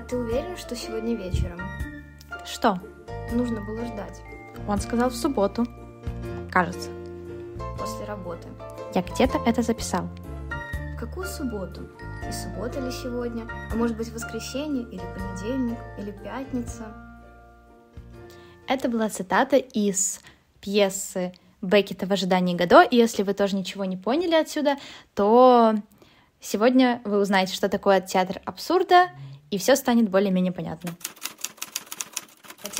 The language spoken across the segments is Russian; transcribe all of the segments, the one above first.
А ты уверен, что сегодня вечером? Что? Нужно было ждать. Он сказал в субботу. Кажется. После работы. Я где-то это записал. В какую субботу? И суббота ли сегодня? А может быть воскресенье, или понедельник, или пятница? Это была цитата из пьесы Беккета «В ожидании Годо». И если вы тоже ничего не поняли отсюда, то сегодня вы узнаете, что такое театр абсурда, и все станет более-менее понятно.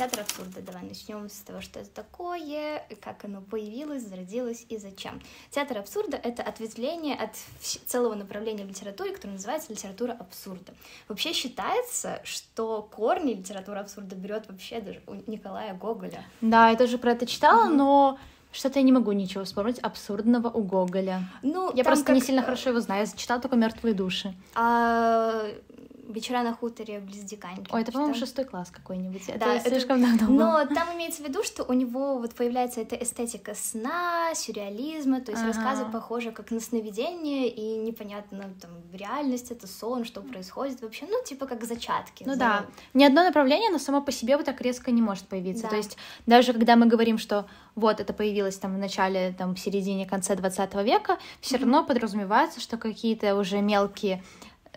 Театр абсурда. Давай начнем с того, что это такое, как оно появилось, зародилось и зачем. Театр абсурда — это ответвление от целого направления в литературе, которое называется литература абсурда. Вообще считается, что корни литературы абсурда берет вообще даже у Николая Гоголя. Да, я тоже про это читала, mm-hmm. но что-то я не могу ничего вспомнить абсурдного у Гоголя. Ну, я просто как... не сильно хорошо его знаю, я читала только мертвые души. А вечера на хуторе близ Диканьки. Ой, это, по-моему, шестой класс какой-нибудь. Да, это слишком это... давно. Но там имеется в виду, что у него вот появляется эта эстетика сна, сюрреализма, то есть ага. рассказы похожи как на сновидение, и непонятно, там, реальность это сон, что происходит вообще, ну, типа как зачатки. Ну за... да, ни одно направление, но само по себе вот так резко не может появиться. Да. То есть даже когда мы говорим, что вот это появилось там в начале, там, в середине, конце 20 века, все mm-hmm. равно подразумевается, что какие-то уже мелкие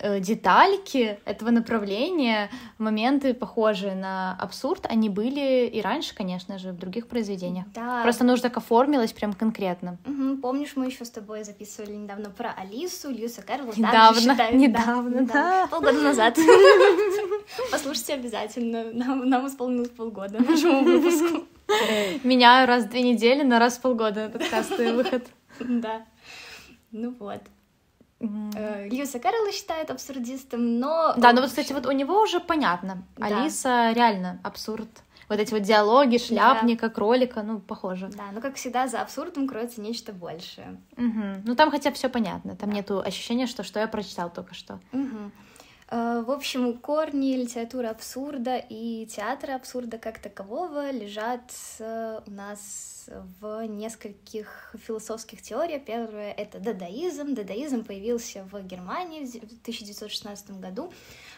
детальки этого направления, моменты, похожие на абсурд, они были и раньше, конечно же, в других произведениях. Да. Просто нужно так оформилось прям конкретно. Угу. Помнишь, мы еще с тобой записывали недавно про Алису, Льюиса Кэрролла. Недавно, считают, недавно, да. да. Полгода назад. Послушайте обязательно. Нам, нам исполнилось полгода нашему выпуску. Меняю раз в две недели на раз в полгода подкасты выход. Да. Ну вот. Mm-hmm. Льюиса Кэрролла считают абсурдистом, но... Да, но вот, кстати, вот у него уже понятно. Да. Алиса реально абсурд. Вот эти вот диалоги шляпника, да. кролика, ну, похоже. Да, но, как всегда, за абсурдом кроется нечто большее. Угу. Ну, там хотя все понятно. Там да. нету ощущения, что что я прочитал только что. Угу. В общем, корни литературы абсурда и театра абсурда как такового лежат э, у нас в нескольких философских теориях. Первое — это дадаизм. Дадаизм появился в Германии в 1916 году, э,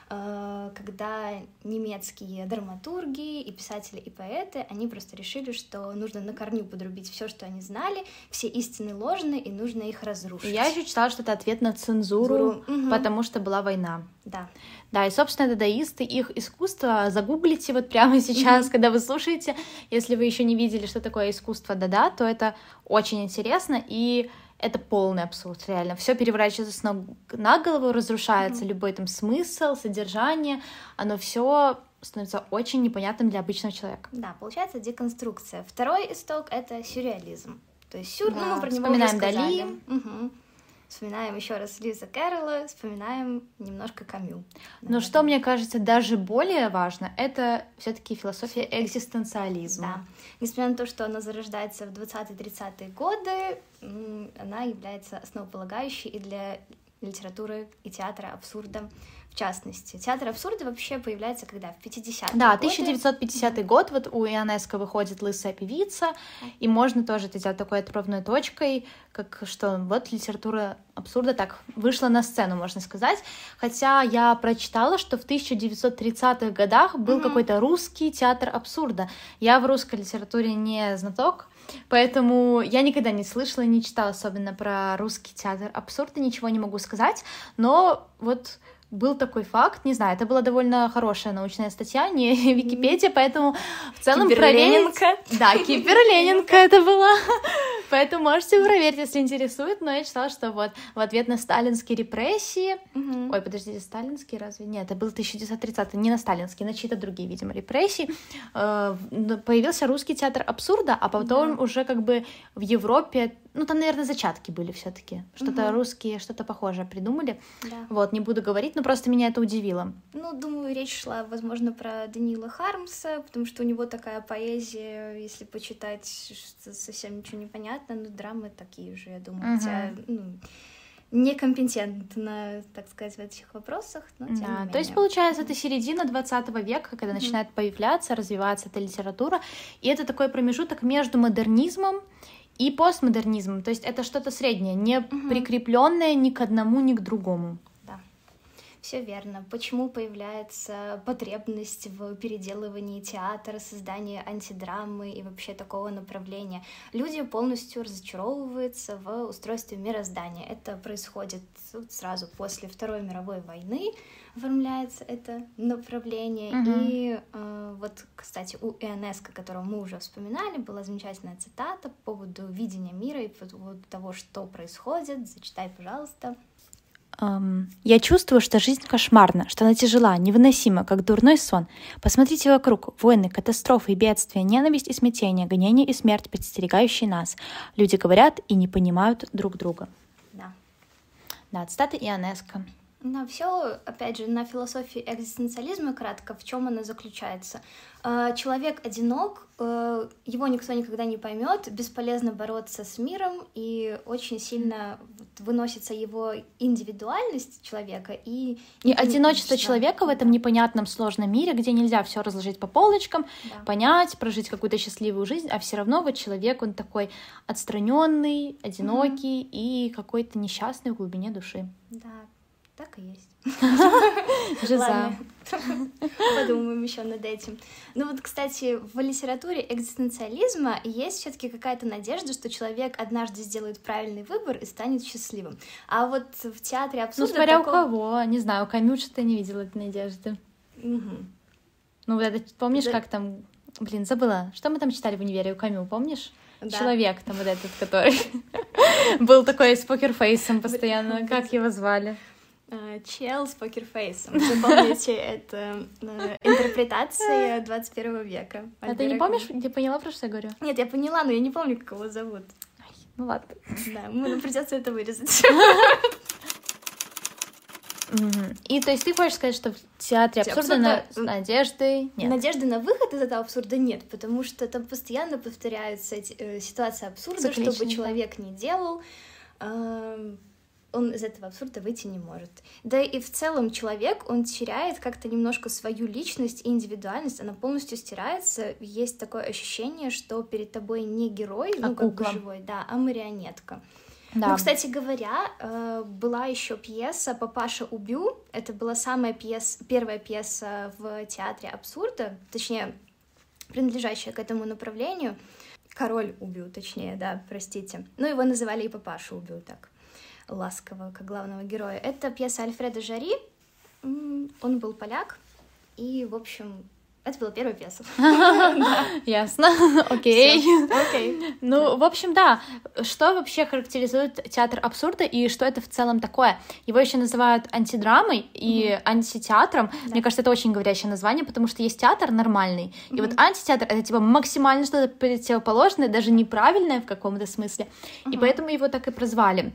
когда немецкие драматурги и писатели и поэты, они просто решили, что нужно на корню подрубить все, что они знали, все истины ложные, и нужно их разрушить. Я еще читала, что это ответ на цензуру, угу. потому что была война. Да. Да, и, собственно, дадаисты, их искусство загуглите вот прямо сейчас, mm-hmm. когда вы слушаете. Если вы еще не видели, что такое искусство дада, то это очень интересно, и это полный абсурд, реально. Все переворачивается с ног на голову, разрушается mm-hmm. любой там смысл, содержание, оно все становится очень непонятным для обычного человека. Да, получается деконструкция. Второй исток — это сюрреализм. То есть сюр, да, ну, мы про него сказали. Дали. Угу. Вспоминаем еще раз Лиза Кэрролла, вспоминаем немножко Камю. Но что мне кажется даже более важно, это все-таки философия экзистенциализма. Да. Несмотря на то, что она зарождается в 20-30-е годы, она является основополагающей и для литературы и театра абсурда частности. Театр абсурда вообще появляется когда? В 50-е Да, 1950 годы. год, вот у Ионеско выходит «Лысая певица», и можно тоже это сделать такой отправной точкой, как что вот литература абсурда так вышла на сцену, можно сказать. Хотя я прочитала, что в 1930-х годах был mm-hmm. какой-то русский театр абсурда. Я в русской литературе не знаток, Поэтому я никогда не слышала, не читала особенно про русский театр абсурда, ничего не могу сказать. Но вот был такой факт, не знаю, это была довольно хорошая научная статья, не Википедия, поэтому в целом проверить... Да, Кипер Ленинка это была. Поэтому можете проверить, если интересует. Но я читала, что вот в ответ на сталинские репрессии... Угу. Ой, подождите, сталинские разве? Нет, это был 1930 не на сталинские, на чьи-то другие, видимо, репрессии. Э, появился русский театр абсурда, а потом да. уже как бы в Европе ну, там, наверное, зачатки были все таки Что-то угу. русские, что-то похожее придумали. Да. Вот, не буду говорить, но просто меня это удивило. Ну, думаю, речь шла, возможно, про Данила Хармса, потому что у него такая поэзия, если почитать, что совсем ничего не понятно, но драмы такие же, я думаю. Угу. Хотя, ну, некомпетентна, так сказать, в этих вопросах, но тем да, не менее. То есть, получается, это середина 20 века, когда mm-hmm. начинает появляться, развиваться эта литература, и это такой промежуток между модернизмом и постмодернизмом. То есть это что-то среднее, не угу. прикрепленное ни к одному, ни к другому. Все верно. Почему появляется потребность в переделывании театра, создании антидрамы и вообще такого направления? Люди полностью разочаровываются в устройстве мироздания. Это происходит сразу после Второй мировой войны, оформляется это направление. Угу. И э, вот, кстати, у ИНСК, которого мы уже вспоминали, была замечательная цитата по поводу видения мира и по поводу того, что происходит. Зачитай, пожалуйста. Um, я чувствую, что жизнь кошмарна, что она тяжела, невыносима, как дурной сон. Посмотрите вокруг. Войны, катастрофы бедствия, ненависть и смятение, гонение и смерть, подстерегающие нас. Люди говорят и не понимают друг друга. Да. Да, цитата Ионеско. На все, опять же, на философии экзистенциализма кратко, в чем она заключается. Э, человек одинок, э, его никто никогда не поймет, бесполезно бороться с миром, и очень сильно выносится его индивидуальность человека и... И одиночество человека в этом непонятном сложном мире, где нельзя все разложить по полочкам, да. понять, прожить какую-то счастливую жизнь, а все равно вот человек, он такой отстраненный, одинокий mm-hmm. и какой-то несчастный в глубине души. Да, так и есть. Жиза. Подумаем еще над этим. Ну вот, кстати, в литературе экзистенциализма есть все-таки какая-то надежда, что человек однажды сделает правильный выбор и станет счастливым. А вот в театре ну, абсурда... Ну, смотря такого... у кого, не знаю, у Камю что-то не видела этой надежды. Угу. Ну, вот это, помнишь, да. как там... Блин, забыла. Что мы там читали в универе у Камю, помнишь? Да. Человек там вот этот, который был такой с покерфейсом постоянно. Как его звали? Чел с покерфейсом. Запомните, это э, интерпретация 21 века. А ты не помнишь, ты поняла, про что я говорю? Нет, я поняла, но я не помню, как его зовут. Ну ладно. Да, ну, придется это вырезать. И то есть ты хочешь сказать, что в театре абсурда на... с надеждой нет? Надежды на выход из этого абсурда нет, потому что там постоянно повторяются эти, э, ситуации абсурда, что бы человек не делал. Э, он из этого абсурда выйти не может. Да и в целом человек, он теряет как-то немножко свою личность и индивидуальность, она полностью стирается. Есть такое ощущение, что перед тобой не герой, а ну как бы живой, да, а марионетка. Да. Ну, кстати говоря, э, была еще пьеса «Папаша убью». Это была самая пьеса, первая пьеса в театре абсурда, точнее, принадлежащая к этому направлению. «Король убью», точнее, да, простите. Ну, его называли и «Папаша убью», так ласково, как главного героя. Это пьеса Альфреда Жари. Он был поляк, и, в общем, это была первая пьеса. Ясно, окей. Ну, в общем, да. Что вообще характеризует театр абсурда и что это в целом такое? Его еще называют антидрамой и антитеатром. Мне кажется, это очень говорящее название, потому что есть театр нормальный, и вот антитеатр — это типа максимально что-то противоположное, даже неправильное в каком-то смысле, и поэтому его так и прозвали.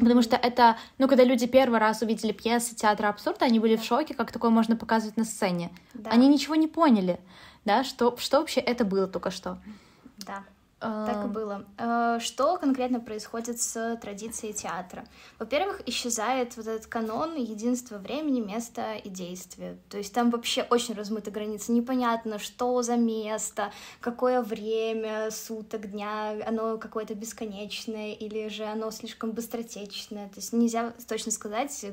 Потому что это, ну, когда люди первый раз увидели пьесы театра абсурда, они были в шоке, как такое можно показывать на сцене. Да. Они ничего не поняли, да, что, что вообще это было только что. Да. Так и было. Э, что конкретно происходит с традицией театра? Во-первых, исчезает вот этот канон единства времени, места и действия. То есть там вообще очень размыты границы. Непонятно, что за место, какое время суток, дня, оно какое-то бесконечное или же оно слишком быстротечное. То есть нельзя точно сказать,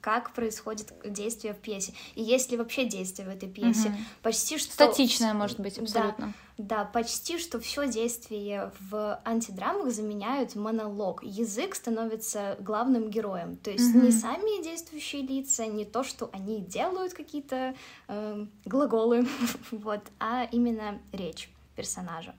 как происходит действие в пьесе. И есть ли вообще действие в этой пьесе. Угу. Почти что... Статичное, может быть, абсолютно. Да. Да, почти что все действие в антидрамах заменяют монолог. Язык становится главным героем. То есть mm-hmm. не сами действующие лица, не то, что они делают какие-то э, глаголы, вот, а именно речь персонажа.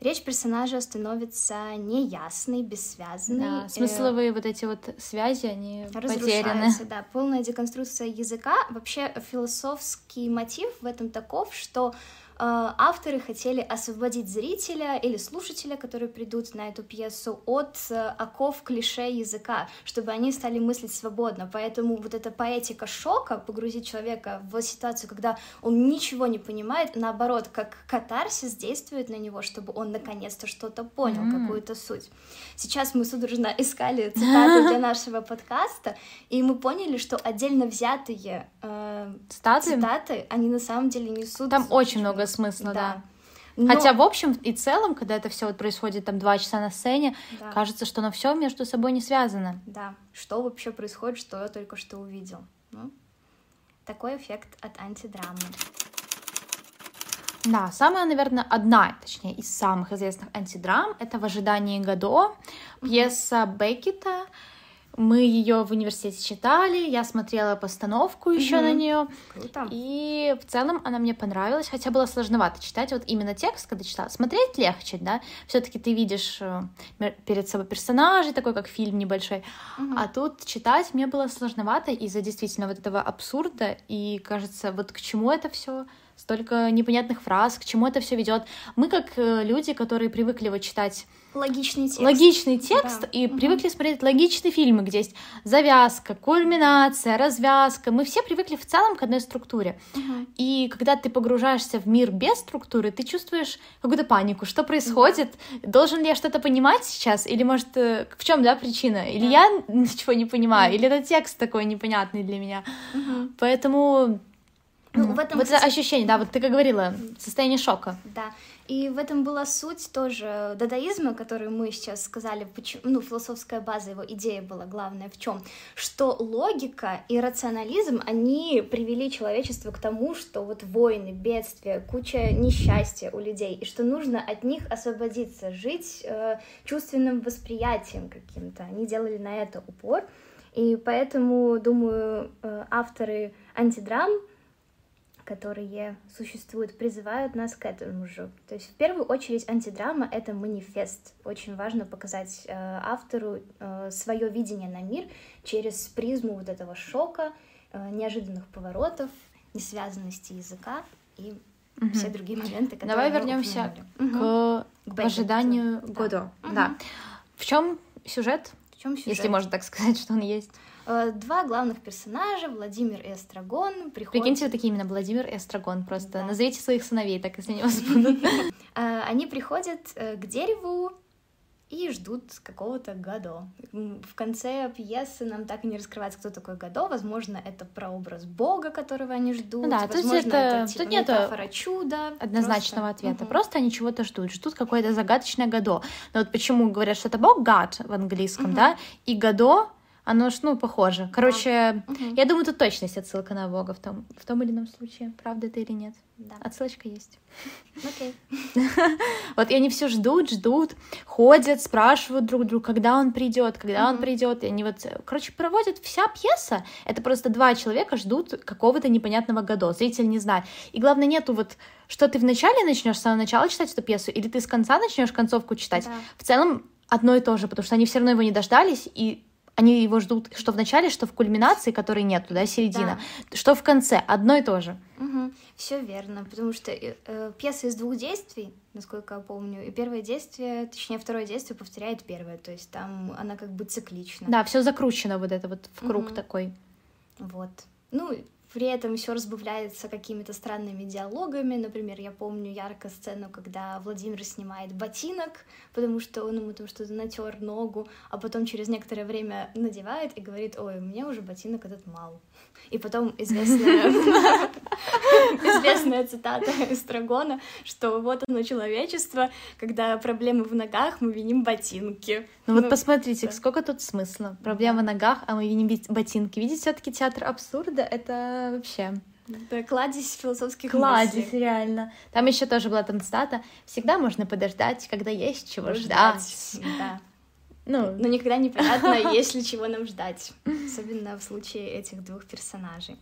Речь персонажа становится неясной, бессвязной. Да, смысловые э, вот эти вот связи, они потеряны. Да, полная деконструкция языка. Вообще философский мотив в этом таков, что Э, авторы хотели освободить зрителя или слушателя, которые придут на эту пьесу, от э, оков клише языка, чтобы они стали мыслить свободно. Поэтому вот эта поэтика шока, погрузить человека в ситуацию, когда он ничего не понимает, наоборот, как катарсис действует на него, чтобы он наконец-то что-то понял, mm. какую-то суть. Сейчас мы судорожно искали цитаты для нашего подкаста, и мы поняли, что отдельно взятые э, цитаты? цитаты, они на самом деле несут... Там очень много смысла, да. да. Но... Хотя, в общем и целом, когда это все вот происходит там два часа на сцене, да. кажется, что оно все между собой не связано. Да. Что вообще происходит, что я только что увидел. Ну, такой эффект от антидрамы. Да, самая, наверное, одна, точнее, из самых известных антидрам — это «В ожидании Годо», пьеса Беккета, мы ее в университете читали, я смотрела постановку еще mm-hmm. на нее. Круто. И в целом она мне понравилась, хотя было сложновато читать вот именно текст, когда читала. Смотреть легче, да. Все-таки ты видишь э, перед собой персонажей, такой как фильм небольшой. Mm-hmm. А тут читать мне было сложновато из-за действительно вот этого абсурда. И кажется, вот к чему это все? Столько непонятных фраз, к чему это все ведет. Мы как э, люди, которые привыкли вот читать логичный текст, логичный текст да. и угу. привыкли смотреть логичные фильмы, где есть завязка, кульминация, развязка. Мы все привыкли в целом к одной структуре. Угу. И когда ты погружаешься в мир без структуры, ты чувствуешь какую-то панику, что происходит, угу. должен ли я что-то понимать сейчас, или может э, в чем да причина, или да. я ничего не понимаю, угу. или этот текст такой непонятный для меня. Угу. Поэтому ну, в этом, вот это ощущение, да, вот ты как говорила, состояние шока. Да, и в этом была суть тоже дадаизма, который мы сейчас сказали, почему, ну, философская база его идея была главная в чем, что логика и рационализм, они привели человечество к тому, что вот войны, бедствия, куча несчастья у людей, и что нужно от них освободиться, жить э, чувственным восприятием каким-то. Они делали на это упор, и поэтому, думаю, э, авторы антидрам которые существуют, призывают нас к этому же. То есть в первую очередь антидрама — это манифест. Очень важно показать э, автору э, свое видение на мир через призму вот этого шока, э, неожиданных поворотов, несвязанности языка и угу. все другие моменты, которые Давай вернемся к, угу. к ожиданию да. года. Угу. Да. В чем сюжет? В чем сюжет? Если можно так сказать, что он есть. Э, два главных персонажа, Владимир и Эстрагон, приходят... Прикиньте, вот такие именно Владимир и Эстрагон, просто да. назовите своих сыновей, так если они вас будут. Э, они приходят э, к дереву и ждут какого-то Гадо. В конце пьесы нам так и не раскрывается, кто такой Гадо. Возможно, это прообраз Бога, которого они ждут. Ну да, Возможно, это, это типа, тут нет чуда. Однозначного просто... ответа. Угу. Просто они чего-то ждут. Ждут какое-то загадочное Гадо. Но вот почему говорят, что это Бог, Гад в английском, угу. да, и Гадо оно ж, ну, похоже. Короче, да. я думаю, тут точно есть отсылка на Бога в том, в том или ином случае. Правда это или нет? Да. Отсылочка есть. Окей. Вот и они все ждут, ждут, ходят, спрашивают друг друга, когда он придет, когда он придет. И они вот, короче, проводят вся пьеса. Это просто два человека ждут какого-то непонятного года. Зритель не знает. И главное, нету вот, что ты вначале начнешь с самого начала читать эту пьесу, или ты с конца начнешь концовку читать. Да. В целом одно и то же, потому что они все равно его не дождались, и они его ждут что в начале, что в кульминации, которой нет, да, середина, да. что в конце, одно и то же. Угу. Все верно, потому что э, э, пьеса из двух действий, насколько я помню, и первое действие, точнее второе действие повторяет первое, то есть там она как бы циклична. Да, все закручено вот это вот в круг угу. такой. Вот. Ну, при этом все разбавляется какими-то странными диалогами. Например, я помню ярко сцену, когда Владимир снимает ботинок, потому что он ему там что-то натер ногу, а потом через некоторое время надевает и говорит, ой, мне уже ботинок этот мал. И потом известная, известная цитата Эстрагона, что вот оно человечество, когда проблемы в ногах, мы виним ботинки. Ну, ну вот посмотрите, да. сколько тут смысла. Проблема в ногах, а мы виним ботинки. Видите, все таки театр абсурда — это вообще... Да, кладезь философских Кладезь, мыслей. реально. Там еще тоже была там цитата. Всегда можно подождать, когда есть чего ждать. ждать. Да. Ну, но никогда непонятно, есть ли чего нам ждать, особенно в случае этих двух персонажей.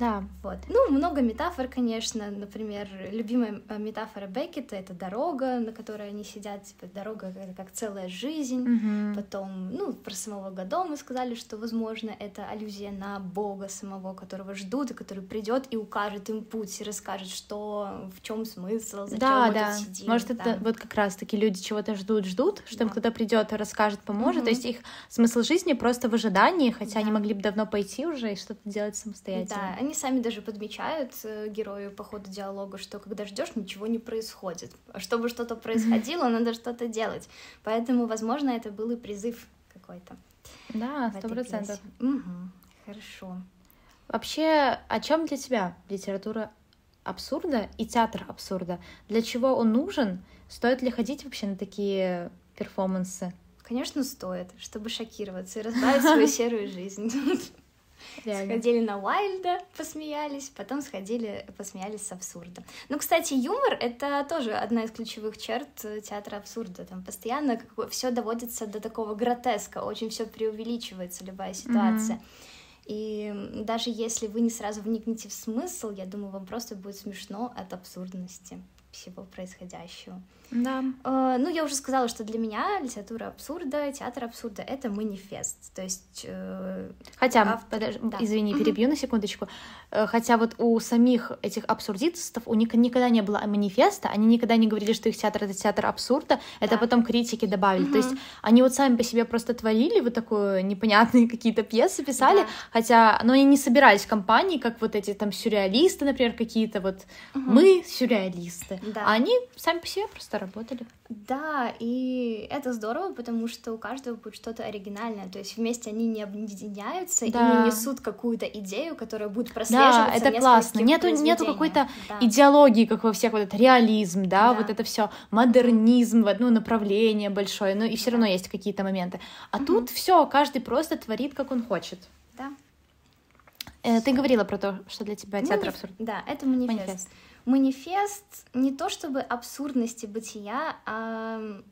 Да. Вот. Ну, много метафор, конечно. Например, любимая э, метафора Беккета — это дорога, на которой они сидят. Типа, дорога — как целая жизнь. Mm-hmm. Потом, ну, про самого Гадо мы сказали, что, возможно, это аллюзия на Бога самого, которого ждут, и который придет и укажет им путь, и расскажет, что, в чем смысл, зачем да, мы да. тут сидим. Может, да. это вот как раз-таки люди чего-то ждут, ждут, что да. им кто-то придет и расскажет, поможет. Mm-hmm. То есть их смысл жизни просто в ожидании, хотя да. они могли бы давно пойти уже и что-то делать самостоятельно. Да, они сами даже подмечают э, герою по ходу диалога, что когда ждешь, ничего не происходит. А чтобы что-то происходило, надо что-то делать. Поэтому, возможно, это был и призыв какой-то. Да, сто процентов. Угу, хорошо. Вообще, о чем для тебя литература абсурда и театр абсурда. Для чего он нужен? Стоит ли ходить вообще на такие перформансы? Конечно, стоит, чтобы шокироваться и разбавить свою серую жизнь. Реально. Сходили на Уайльда, посмеялись, потом сходили, посмеялись с абсурда. Ну, кстати, юмор — это тоже одна из ключевых черт театра абсурда. Там постоянно все доводится до такого гротеска, очень все преувеличивается, любая ситуация. Mm-hmm. И даже если вы не сразу вникнете в смысл, я думаю, вам просто будет смешно от абсурдности всего происходящего. Да. Э, ну, я уже сказала, что для меня литература абсурда, театр абсурда — это манифест. То есть... Э, Хотя, автор... подож... да. извини, перебью на секундочку. Э, хотя вот у самих этих абсурдистов у них никогда не было манифеста, они никогда не говорили, что их театр — это театр абсурда, да. это потом критики добавили. Угу. То есть они вот сами по себе просто творили вот такое непонятные какие-то пьесы, писали, да. хотя, но они не собирались в компании, как вот эти там сюрреалисты, например, какие-то вот. Угу. Мы сюрреалисты. Да. А они сами по себе просто работали. Да, и это здорово, потому что у каждого будет что-то оригинальное, то есть вместе они не объединяются да. и не несут какую-то идею, которая будет прослеживаться. Да, это классно. Нету, нету какой-то да. идеологии, как во всех вот этот реализм, да, да. вот это все модернизм в одно направление большое, но и все равно есть какие-то моменты. А угу. тут все, каждый просто творит, как он хочет. Да. Э, ты говорила про то, что для тебя театр Маниф... абсурд. Да, это манифест. манифест манифест не то чтобы абсурдности бытия, а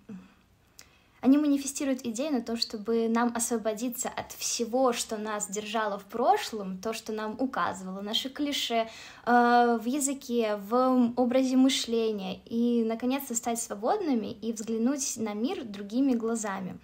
они манифестируют идеи на то, чтобы нам освободиться от всего, что нас держало в прошлом, то, что нам указывало, наши клише э, в языке, в образе мышления, и, наконец-то, стать свободными и взглянуть на мир другими глазами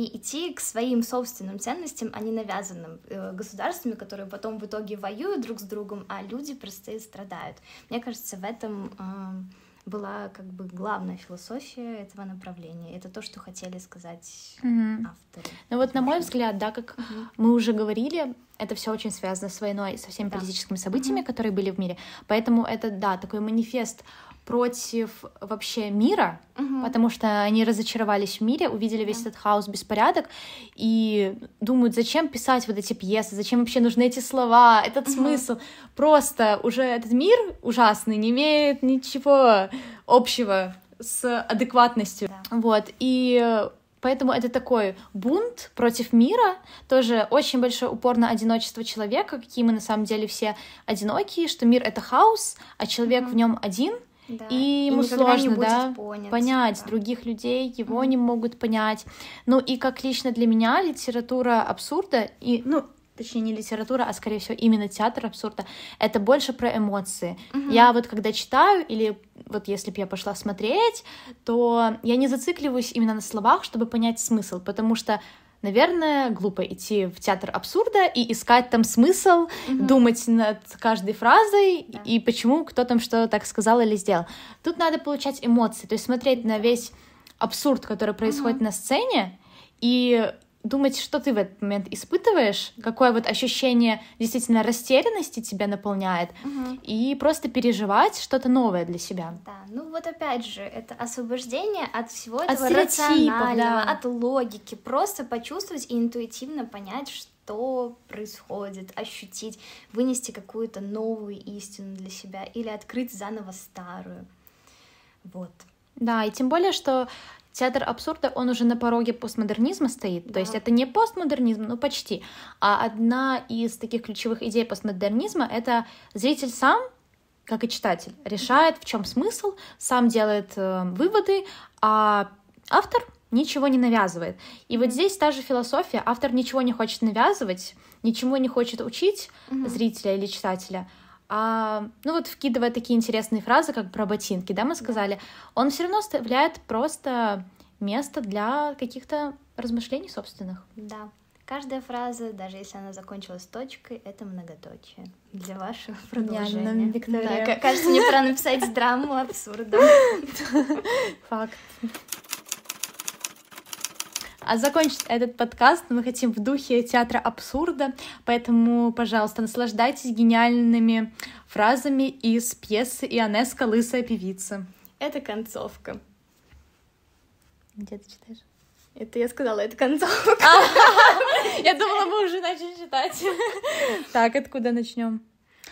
и идти к своим собственным ценностям, а не навязанным э, государствами, которые потом в итоге воюют друг с другом, а люди простые страдают. Мне кажется, в этом э, была как бы главная философия этого направления. Это то, что хотели сказать mm-hmm. авторы. Ну вот на мой взгляд, да, как mm-hmm. мы уже говорили, это все очень связано с войной, со всеми да. политическими событиями, mm-hmm. которые были в мире. Поэтому это, да, такой манифест против вообще мира, угу. потому что они разочаровались в мире, увидели весь этот хаос, беспорядок и думают, зачем писать вот эти пьесы, зачем вообще нужны эти слова, этот угу. смысл. Просто уже этот мир ужасный не имеет ничего общего с адекватностью. Да. Вот. И Поэтому это такой бунт против мира, тоже очень большой упор на одиночество человека, какие мы на самом деле все одинокие, что мир это хаос, а человек mm-hmm. в нем один, да. И ему и сложно, да, понят, понять да. других людей, его mm-hmm. не могут понять. Ну и как лично для меня литература абсурда и, ну, точнее не литература, а скорее всего именно театр абсурда, это больше про эмоции. Mm-hmm. Я вот когда читаю или вот если бы я пошла смотреть, то я не зацикливаюсь именно на словах, чтобы понять смысл, потому что наверное, глупо идти в театр абсурда и искать там смысл, mm-hmm. думать над каждой фразой да. и почему кто там что так сказал или сделал. Тут надо получать эмоции, то есть смотреть на весь абсурд, который происходит mm-hmm. на сцене, и думать, что ты в этот момент испытываешь, какое вот ощущение действительно растерянности тебя наполняет, угу. и просто переживать что-то новое для себя. Да, ну вот опять же, это освобождение от всего от этого рационального, да. от логики, просто почувствовать и интуитивно понять, что происходит, ощутить, вынести какую-то новую истину для себя или открыть заново старую. Вот. Да, и тем более, что театр абсурда, он уже на пороге постмодернизма стоит. Да. То есть это не постмодернизм, но почти. А одна из таких ключевых идей постмодернизма — это зритель сам как и читатель, решает, в чем смысл, сам делает э, выводы, а автор ничего не навязывает. И вот здесь та же философия. Автор ничего не хочет навязывать, ничего не хочет учить mm-hmm. зрителя или читателя, а, ну вот вкидывая такие интересные фразы, как про ботинки, да, мы сказали, он все равно оставляет просто место для каких-то размышлений собственных. Да. Каждая фраза, даже если она закончилась точкой, это многоточие для вашего продолжения. Виктория. Да, кажется, мне пора написать драму абсурда. Факт. А закончить этот подкаст мы хотим в духе театра абсурда, поэтому, пожалуйста, наслаждайтесь гениальными фразами из пьесы Ионеско «Лысая певица». Это концовка. Где ты читаешь? Это я сказала, это концовка. Я думала, мы уже начали читать. Так, откуда начнем?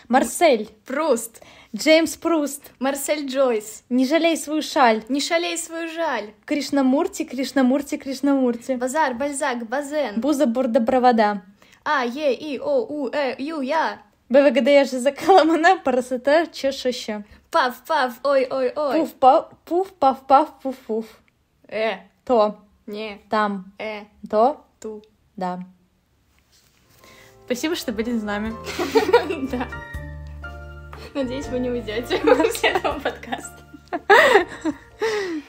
Марсель, Пруст, Джеймс Пруст, Марсель Джойс, не жалей свою шаль, не шалей свою жаль, Кришнамурти, Кришнамурти, Кришнамурти, Базар, Бальзак, Базен, Буза Бурда Провода, А, Е, И, О, У, Э, Ю, Я, БВГД же закаламана, парасата, чешаща. Пав, Пав, Ой, Ой, Ой, Пуф, пав, пуф, пав, пав, пуф, пуф. Э, То, Не, там, Э, то, Ту. да. Спасибо, что были с нами. Да. Надеюсь, вы не уйдете после этого подкаста.